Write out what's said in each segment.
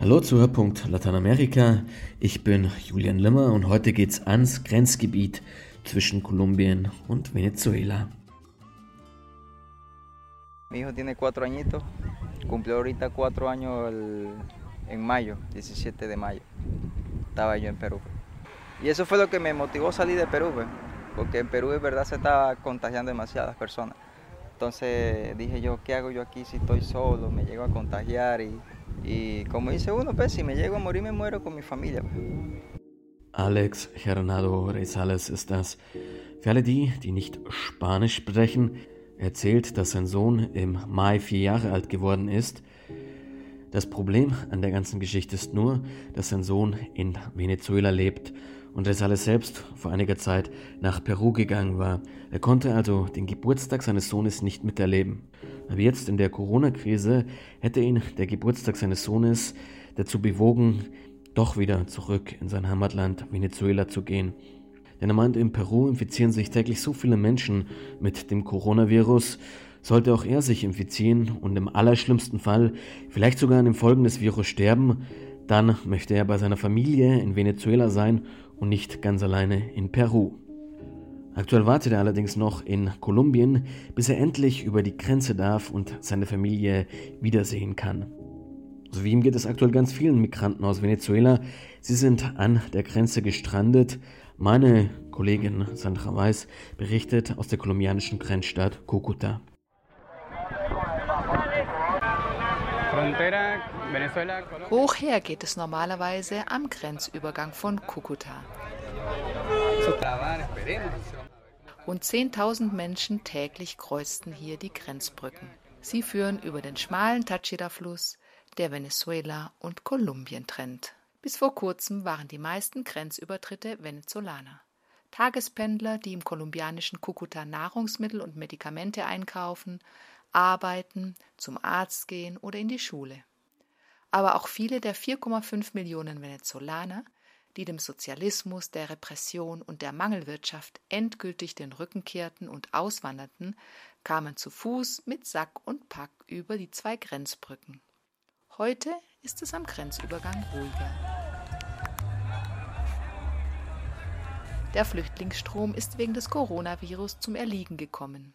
Hallo zu Hörpunkt Lateinamerika. Ich bin Julian Limmer und heute geht's ans Grenzgebiet zwischen Kolumbien und Venezuela. Mi hijo tiene cuatro añitos, cumplió ahorita cuatro años el, en mayo, 17 de mayo. Estaba yo en Perú. Y eso fue lo que me motivó a salir de Perú, pues, porque en Perú es verdad se estaba contagiando demasiadas personas. Entonces dije yo, ¿qué hago yo aquí si estoy solo? Me llego a contagiar y Y como dice uno, pues si me llego a morir, me muero con mi familia. Alex Hernado Rezales ist das. Für alle die, die nicht Spanisch sprechen, erzählt, dass sein Sohn im Mai vier Jahre alt geworden ist. Das Problem an der ganzen Geschichte ist nur, dass sein Sohn in Venezuela lebt und Rezales selbst vor einiger Zeit nach Peru gegangen war. Er konnte also den Geburtstag seines Sohnes nicht miterleben. Aber jetzt in der Corona-Krise hätte ihn der Geburtstag seines Sohnes dazu bewogen, doch wieder zurück in sein Heimatland Venezuela zu gehen. Denn er meint, in Peru infizieren sich täglich so viele Menschen mit dem Coronavirus, sollte auch er sich infizieren und im allerschlimmsten Fall vielleicht sogar an den Folgen des Virus sterben, dann möchte er bei seiner Familie in Venezuela sein und nicht ganz alleine in Peru. Aktuell wartet er allerdings noch in Kolumbien, bis er endlich über die Grenze darf und seine Familie wiedersehen kann. So wie ihm geht es aktuell ganz vielen Migranten aus Venezuela. Sie sind an der Grenze gestrandet. Meine Kollegin Sandra Weiß berichtet aus der kolumbianischen Grenzstadt Cúcuta. Hoch her geht es normalerweise am Grenzübergang von Cúcuta. Rund 10.000 Menschen täglich kreuzten hier die Grenzbrücken. Sie führen über den schmalen Táchira-Fluss, der Venezuela und Kolumbien trennt. Bis vor kurzem waren die meisten Grenzübertritte Venezolaner. Tagespendler, die im kolumbianischen Kukuta Nahrungsmittel und Medikamente einkaufen, arbeiten, zum Arzt gehen oder in die Schule. Aber auch viele der 4,5 Millionen Venezolaner, die dem Sozialismus, der Repression und der Mangelwirtschaft endgültig den Rücken kehrten und auswanderten, kamen zu Fuß mit Sack und Pack über die zwei Grenzbrücken. Heute ist es am Grenzübergang ruhiger. Der Flüchtlingsstrom ist wegen des Coronavirus zum Erliegen gekommen.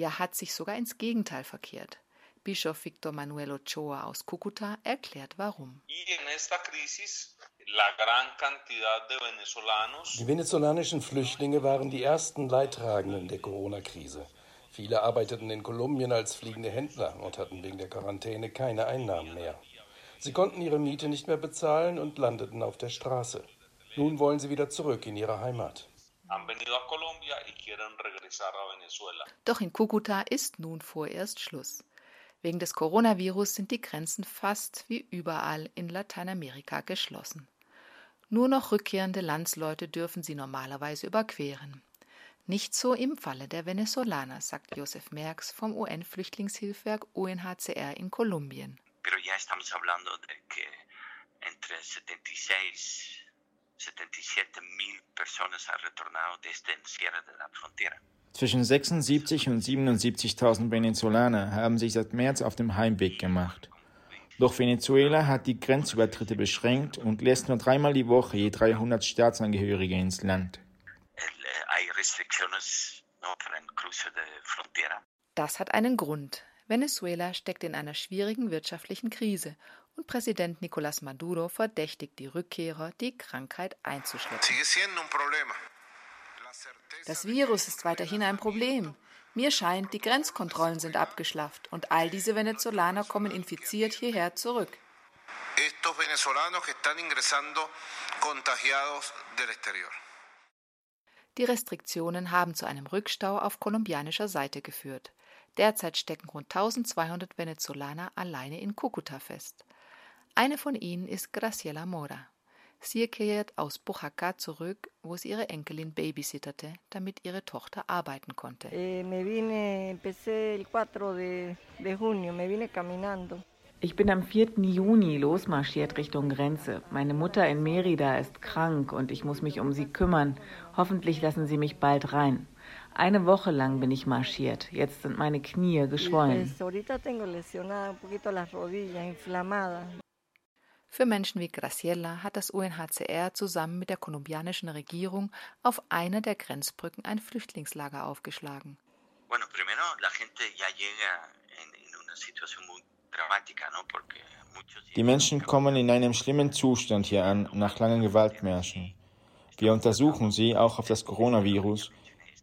Ja, hat sich sogar ins Gegenteil verkehrt. Bischof Victor Manuel Ochoa aus Cúcuta erklärt warum. Die venezolanischen Flüchtlinge waren die ersten Leidtragenden der Corona-Krise. Viele arbeiteten in Kolumbien als fliegende Händler und hatten wegen der Quarantäne keine Einnahmen mehr. Sie konnten ihre Miete nicht mehr bezahlen und landeten auf der Straße. Nun wollen sie wieder zurück in ihre Heimat. Doch in Cúcuta ist nun vorerst Schluss. Wegen des Coronavirus sind die Grenzen fast wie überall in Lateinamerika geschlossen. Nur noch rückkehrende Landsleute dürfen sie normalerweise überqueren. Nicht so im Falle der Venezolaner, sagt Josef Merks vom UN-Flüchtlingshilfswerk UNHCR in Kolumbien. Pero ya estamos hablando de que entre 76 77 mil personas han retornado desde el cierre de la frontera. Zwischen 76 und 77.000 Venezolaner haben sich seit März auf dem Heimweg gemacht. Doch Venezuela hat die Grenzübertritte beschränkt und lässt nur dreimal die Woche je 300 Staatsangehörige ins Land. Das hat einen Grund. Venezuela steckt in einer schwierigen wirtschaftlichen Krise und Präsident Nicolás Maduro verdächtigt die Rückkehrer, die Krankheit einzuschleppen. Das Virus ist weiterhin ein Problem. Mir scheint, die Grenzkontrollen sind abgeschlafft und all diese Venezolaner kommen infiziert hierher zurück. Die Restriktionen haben zu einem Rückstau auf kolumbianischer Seite geführt. Derzeit stecken rund 1200 Venezolaner alleine in Cúcuta fest. Eine von ihnen ist Graciela Mora. Sie kehrt aus Bojaca zurück, wo sie ihre Enkelin babysitterte, damit ihre Tochter arbeiten konnte. Eh, ich bin am 4. Juni losmarschiert Richtung Grenze. Meine Mutter in Merida ist krank und ich muss mich um sie kümmern. Hoffentlich lassen sie mich bald rein. Eine Woche lang bin ich marschiert. Jetzt sind meine Knie geschwollen. Für Menschen wie Graciela hat das UNHCR zusammen mit der kolumbianischen Regierung auf einer der Grenzbrücken ein Flüchtlingslager aufgeschlagen. Bueno, primero la gente ya llega en, en una situación muy dramática, ¿no? Porque die Menschen kommen in einem schlimmen Zustand hier an, nach langen Gewaltmärschen. Wir untersuchen sie auch auf das Coronavirus,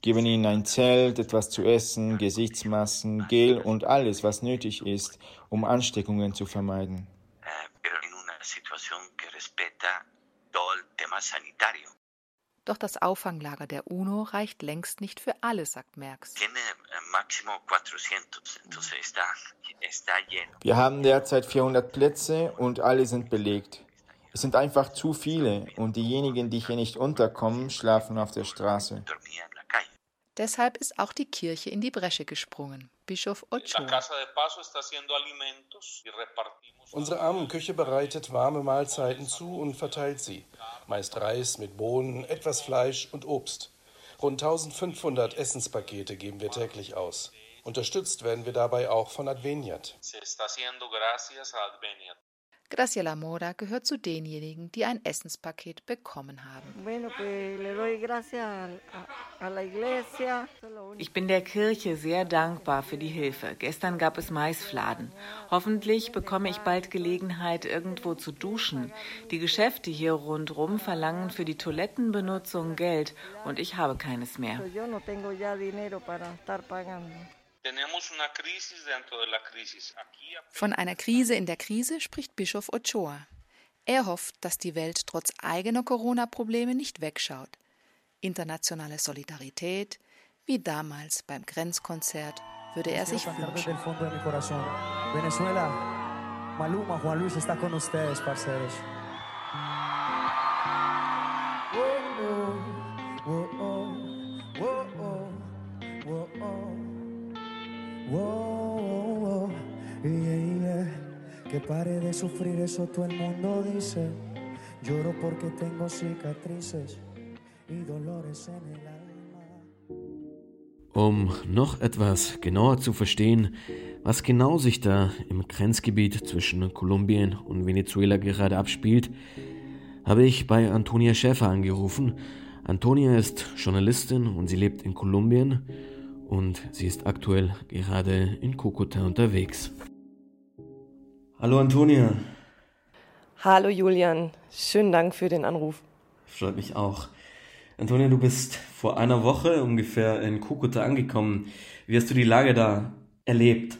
geben ihnen ein Zelt, etwas zu essen, Gesichtsmasken, Gel und alles, was nötig ist, um Ansteckungen zu vermeiden. Doch das Auffanglager der UNO reicht längst nicht für alle, sagt Merckx. Eh, Wir haben derzeit 400 Plätze und alle sind belegt. Es sind einfach zu viele und diejenigen, die hier nicht unterkommen, schlafen auf der Straße. Deshalb ist auch die Kirche in die Bresche gesprungen. Bischof Ochoa. Unsere Armenküche bereitet warme Mahlzeiten zu und verteilt sie. Meist Reis mit Bohnen, etwas Fleisch und Obst. Rund 1500 Essenspakete geben wir täglich aus. Unterstützt werden wir dabei auch von Adveniat. Graciela Mora gehört zu denjenigen, die ein Essenspaket bekommen haben. Ich bin der Kirche sehr dankbar für die Hilfe. Gestern gab es Maisfladen. Hoffentlich bekomme ich bald Gelegenheit, irgendwo zu duschen. Die Geschäfte hier rundherum verlangen für die Toilettenbenutzung Geld und ich habe keines mehr. Von einer Krise in der Krise spricht Bischof Ochoa. Er hofft, dass die Welt trotz eigener Corona-Probleme nicht wegschaut. Internationale Solidarität, wie damals beim Grenzkonzert, würde er sich wünschen. Venezuela, Maluma, Juan Luis está con ustedes, parceros. Pare de sufrir, eso todo el mundo dice. Lloro porque tengo cicatrices y dolores en el alma. Um noch etwas genauer zu verstehen, was genau sich da im Grenzgebiet zwischen Kolumbien und Venezuela gerade abspielt, habe ich bei Antonia Schäfer angerufen. Antonia ist Journalistin und sie lebt in Kolumbien und sie ist aktuell gerade in Kokota unterwegs. Hallo Antonia. Hallo Julian, schönen Dank für den Anruf. Freut mich auch. Antonia, du bist vor einer Woche ungefähr in Kukuta angekommen. Wie hast du die Lage da erlebt?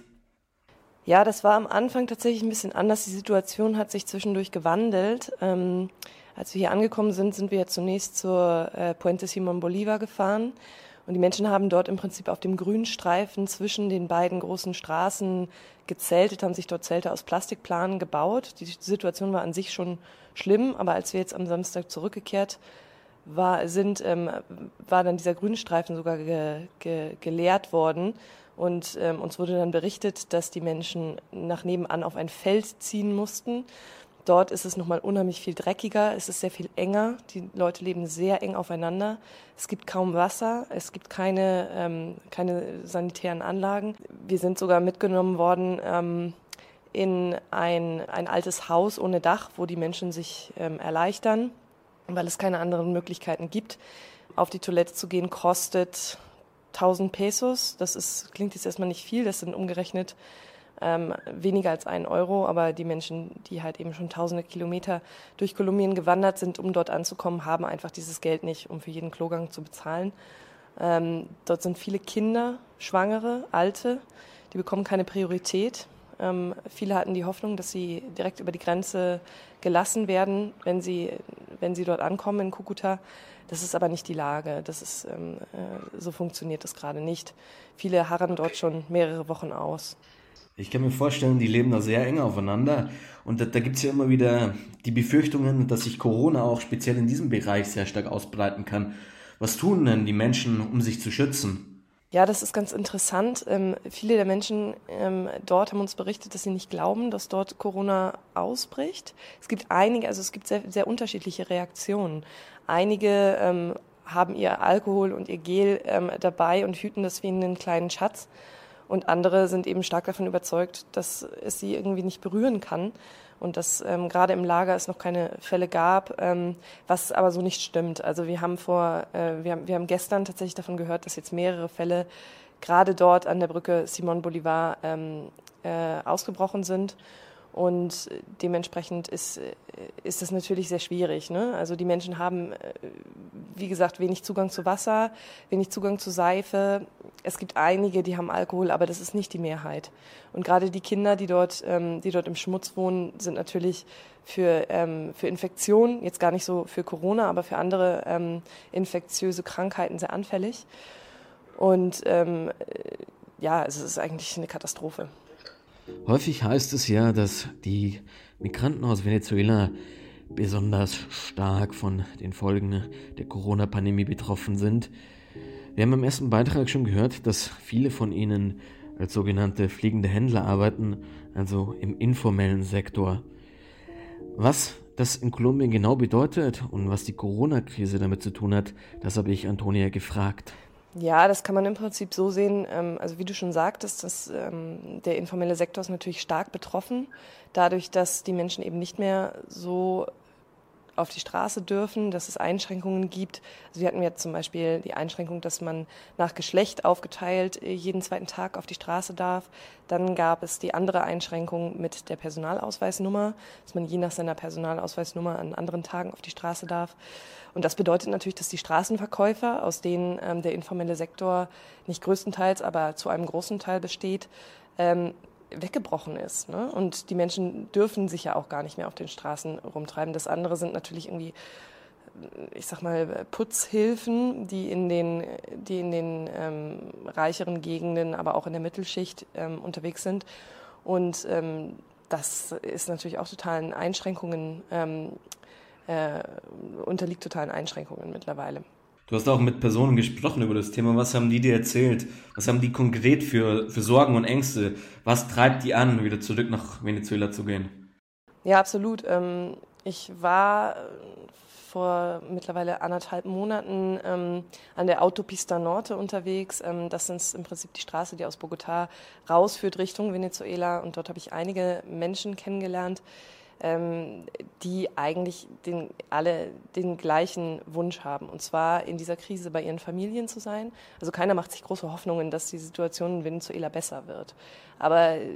Ja, das war am Anfang tatsächlich ein bisschen anders. Die Situation hat sich zwischendurch gewandelt. Ähm, als wir hier angekommen sind, sind wir zunächst zur äh, Puente Simon Bolivar gefahren. Und die Menschen haben dort im Prinzip auf dem grünen Streifen zwischen den beiden großen Straßen gezeltet, haben sich dort Zelte aus Plastikplanen gebaut. Die Situation war an sich schon schlimm, aber als wir jetzt am Samstag zurückgekehrt war, sind, ähm, war dann dieser grüne Streifen sogar ge, ge, geleert worden. Und ähm, uns wurde dann berichtet, dass die Menschen nach nebenan auf ein Feld ziehen mussten Dort ist es nochmal unheimlich viel dreckiger, es ist sehr viel enger, die Leute leben sehr eng aufeinander. Es gibt kaum Wasser, es gibt keine, ähm, keine sanitären Anlagen. Wir sind sogar mitgenommen worden ähm, in ein, ein altes Haus ohne Dach, wo die Menschen sich ähm, erleichtern, weil es keine anderen Möglichkeiten gibt. Auf die Toilette zu gehen kostet 1000 Pesos. Das ist, klingt jetzt erstmal nicht viel, das sind umgerechnet ähm, weniger als einen Euro, aber die Menschen, die halt eben schon tausende Kilometer durch Kolumbien gewandert sind, um dort anzukommen, haben einfach dieses Geld nicht, um für jeden Klogang zu bezahlen. Ähm, dort sind viele Kinder, Schwangere, Alte, die bekommen keine Priorität. Ähm, viele hatten die Hoffnung, dass sie direkt über die Grenze gelassen werden, wenn sie, wenn sie dort ankommen in Kukuta. Das ist aber nicht die Lage. Das ist, ähm, äh, so funktioniert das gerade nicht. Viele harren dort schon mehrere Wochen aus. Ich kann mir vorstellen, die leben da sehr eng aufeinander. Und da, da gibt es ja immer wieder die Befürchtungen, dass sich Corona auch speziell in diesem Bereich sehr stark ausbreiten kann. Was tun denn die Menschen, um sich zu schützen? Ja, das ist ganz interessant. Ähm, viele der Menschen ähm, dort haben uns berichtet, dass sie nicht glauben, dass dort Corona ausbricht. Es gibt einige, also es gibt sehr, sehr unterschiedliche Reaktionen. Einige ähm, haben ihr Alkohol und ihr Gel ähm, dabei und hüten das wie einen kleinen Schatz Und andere sind eben stark davon überzeugt, dass es sie irgendwie nicht berühren kann und dass ähm, gerade im Lager es noch keine Fälle gab, ähm, was aber so nicht stimmt. Also wir haben vor, äh, wir, haben, wir haben gestern tatsächlich davon gehört, dass jetzt mehrere Fälle gerade dort an der Brücke Simon Bolivar ähm, äh, ausgebrochen sind. Und dementsprechend ist, ist das natürlich sehr schwierig. Ne? Also die Menschen haben, äh, wie gesagt, wenig Zugang zu Wasser, wenig Zugang zu Seife. Es gibt einige, die haben Alkohol, aber das ist nicht die Mehrheit. Und gerade die Kinder, die dort, ähm, die dort im Schmutz wohnen, sind natürlich für, ähm, für Infektionen, jetzt gar nicht so für Corona, aber für andere ähm, infektiöse Krankheiten sehr anfällig. Und ähm, ja, es ist eigentlich eine Katastrophe. Häufig heißt es ja, dass die Migranten aus Venezuela besonders stark von den Folgen der Corona-Pandemie betroffen sind. Wir haben im ersten Beitrag schon gehört, dass viele von ihnen als sogenannte fliegende Händler arbeiten, also im informellen Sektor. Was das in Kolumbien genau bedeutet und was die Corona-Krise damit zu tun hat, das habe ich Antonia gefragt. Ja, das kann man im Prinzip so sehen. Ähm, also wie du schon sagtest, dass, ähm, der informelle Sektor ist natürlich stark betroffen, dadurch, dass die Menschen eben nicht mehr so auf die Straße dürfen, dass es Einschränkungen gibt. Also wir hatten jetzt zum Beispiel die Einschränkung, dass man nach Geschlecht aufgeteilt äh, jeden zweiten Tag auf die Straße darf. Dann gab es die andere Einschränkung mit der Personalausweisnummer, dass man je nach seiner Personalausweisnummer an anderen Tagen auf die Straße darf. Und das bedeutet natürlich, dass die Straßenverkäufer, aus denen ähm, der informelle Sektor nicht größtenteils, aber zu einem großen Teil besteht, ähm, weggebrochen ist. Ne? Und die Menschen dürfen sich ja auch gar nicht mehr auf den Straßen rumtreiben. Das andere sind natürlich irgendwie, ich sag mal, Putzhilfen, die in den, die in den ähm, reicheren Gegenden, aber auch in der Mittelschicht ähm, unterwegs sind. Und ähm, das ist natürlich auch totalen Einschränkungen, ähm, äh, unterliegt totalen Einschränkungen mittlerweile. Du hast auch mit Personen gesprochen über das Thema. Was haben die dir erzählt? Was haben die konkret für, für Sorgen und Ängste? Was treibt die an, wieder zurück nach Venezuela zu gehen? Ja, absolut. Ähm, ich war äh, vor mittlerweile anderthalb Monaten ähm, an der Autopista Norte unterwegs. Ähm, das ist im Prinzip die Straße, die aus Bogotá rausführt Richtung Venezuela. Und dort habe ich einige Menschen kennengelernt, ähm, die eigentlich den, alle den gleichen Wunsch haben. Und zwar in dieser Krise bei ihren Familien zu sein. Also keiner macht sich große Hoffnungen, dass die Situation in Venezuela besser wird. Aber äh,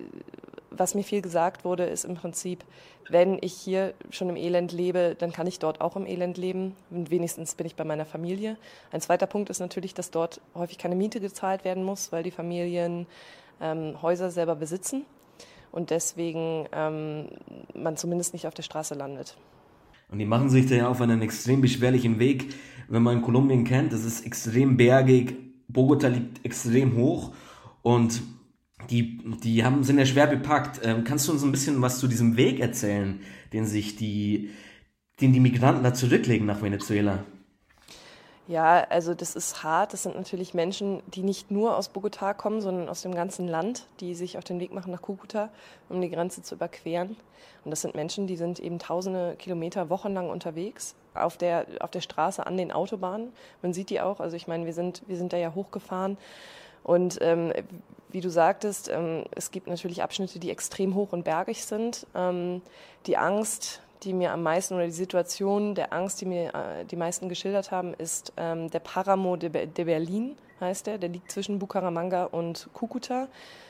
was mir viel gesagt wurde, ist im Prinzip, wenn ich hier schon im Elend lebe, dann kann ich dort auch im Elend leben. Und wenigstens bin ich bei meiner Familie. Ein zweiter Punkt ist natürlich, dass dort häufig keine Miete gezahlt werden muss, weil die Familien ähm, Häuser selber besitzen und deswegen ähm, man zumindest nicht auf der Straße landet. Und die machen sich da ja auf einen extrem beschwerlichen Weg. Wenn man Kolumbien kennt, das ist extrem bergig, Bogota liegt extrem hoch und die, die haben, sind ja schwer bepackt. Ähm, kannst du uns ein bisschen was zu diesem Weg erzählen, den sich die, den die Migranten da zurücklegen nach Venezuela? Ja, also das ist hart. Das sind natürlich Menschen, die nicht nur aus Bogotá kommen, sondern aus dem ganzen Land, die sich auf den Weg machen nach Kukuta, um die Grenze zu überqueren. Und das sind Menschen, die sind eben tausende Kilometer wochenlang unterwegs auf der, auf der Straße an den Autobahnen. Man sieht die auch. Also ich meine, wir sind, wir sind da ja hochgefahren. Und ähm, wie du sagtest, ähm, es gibt natürlich Abschnitte, die extrem hoch und bergig sind. Ähm, die Angst, die mir am meisten oder die Situation der Angst, die mir äh, die meisten geschildert haben, ist ähm, der Paramo de, de, Berlin, heißt der. Der liegt zwischen Bucaramanga und Cucuta.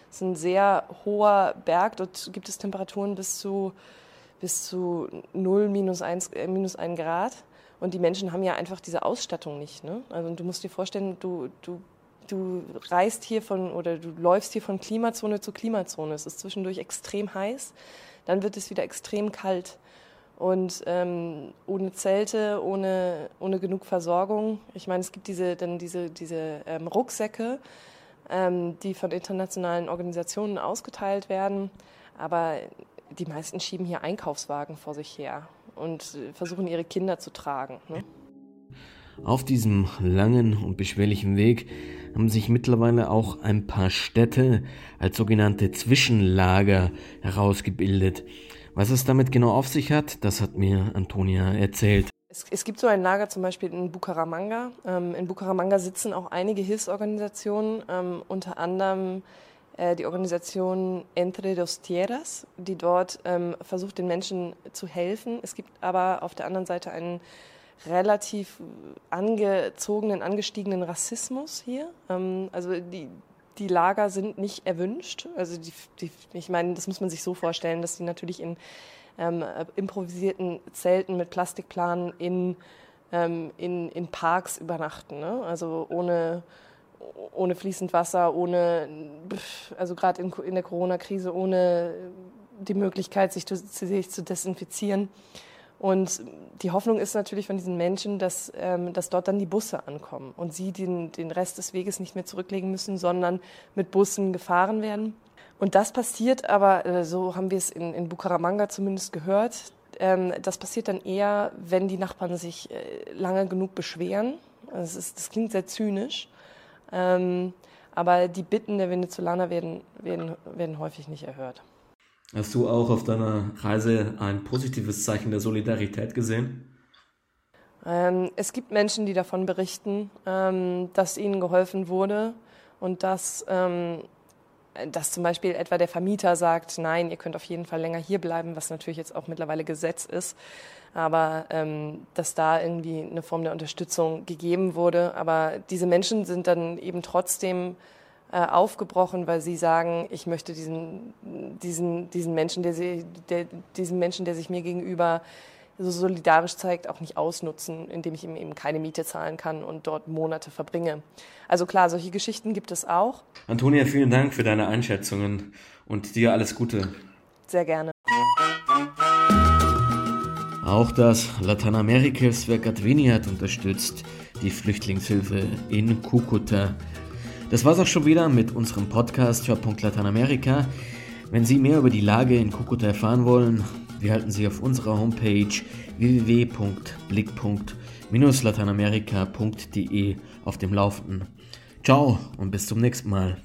Das ist ein sehr hoher Berg. Dort gibt es Temperaturen bis zu, bis zu 0, minus 1, äh, minus 1 Grad. Und die Menschen haben ja einfach diese Ausstattung nicht. Ne? Also du musst dir vorstellen, du, du, du reist hier von oder du läufst hier von Klimazone zu Klimazone. Es ist zwischendurch extrem heiß, dann wird es wieder extrem kalt. Und ähm, ohne Zelte, ohne, ohne genug Versorgung. Ich meine, es gibt diese, dann diese, diese ähm, Rucksäcke, ähm, die von internationalen Organisationen ausgeteilt werden. Aber die meisten schieben hier Einkaufswagen vor sich her und äh, versuchen ihre Kinder zu tragen. Ne? Auf diesem langen und beschwerlichen Weg haben sich mittlerweile auch ein paar Städte als sogenannte Zwischenlager herausgebildet. Was es damit genau auf sich hat, das hat mir Antonia erzählt. Es, es gibt so ein Lager zum Beispiel in Bucaramanga. Ähm, in Bucaramanga sitzen auch einige Hilfsorganisationen, ähm, unter anderem äh, die Organisation Entre dos Tierras, die dort ähm, versucht, den Menschen zu helfen. Es gibt aber auf der anderen Seite einen relativ angezogenen, angestiegenen Rassismus hier. Ähm, also die, die Lager sind nicht erwünscht. Also die, die, ich meine, das muss man sich so vorstellen, dass die natürlich in ähm, improvisierten Zelten mit Plastikplanen in, ähm, in, in Parks übernachten. Ne? Also ohne, ohne fließend Wasser, ohne, also gerade in, in der Corona-Krise, ohne die Möglichkeit, sich, sich zu desinfizieren. Und die Hoffnung ist natürlich von diesen Menschen, dass, ähm, dass dort dann die Busse ankommen und sie den, den Rest des Weges nicht mehr zurücklegen müssen, sondern mit Bussen gefahren werden. Und das passiert aber, äh, so haben wir es in, in Bucaramanga zumindest gehört, ähm, das passiert dann eher, wenn die Nachbarn sich äh, lange genug beschweren. Das, ist, das klingt sehr zynisch. Ähm, aber die Bitten der Venezolaner werden, werden, werden häufig nicht erhört. Hast du auch auf deiner Reise ein positives Zeichen der Solidarität gesehen? Ähm, es gibt Menschen, die davon berichten, ähm, dass ihnen geholfen wurde und dass, ähm, dass zum Beispiel etwa der Vermieter sagt, nein, ihr könnt auf jeden Fall länger hier bleiben, was natürlich jetzt auch mittlerweile Gesetz ist, aber ähm, dass da irgendwie eine Form der Unterstützung gegeben wurde. Aber diese Menschen sind dann eben trotzdem äh, aufgebrochen, weil sie sagen, ich möchte diesen, diesen, diesen Menschen, der, sie, der, diesen Menschen, der sich mir gegenüber so solidarisch zeigt, auch nicht ausnutzen, indem ich ihm eben keine Miete zahlen kann und dort Monate verbringe. Also klar, solche Geschichten gibt es auch. Antonia, vielen Dank für deine Einschätzungen und dir alles Gute. Sehr gerne. Auch das Lateinamerikas Werkat Vineyard unterstützt die Flüchtlingshilfe in Kukuta. Das war's auch schon wieder mit unserem Podcast Hörpunkt Lateinamerika. Wenn Sie mehr über die Lage in Kukuta erfahren wollen, wir halten Sie auf unserer Homepage www.blick.lateinamerika.de auf dem Laufenden. Ciao und bis zum nächsten Mal.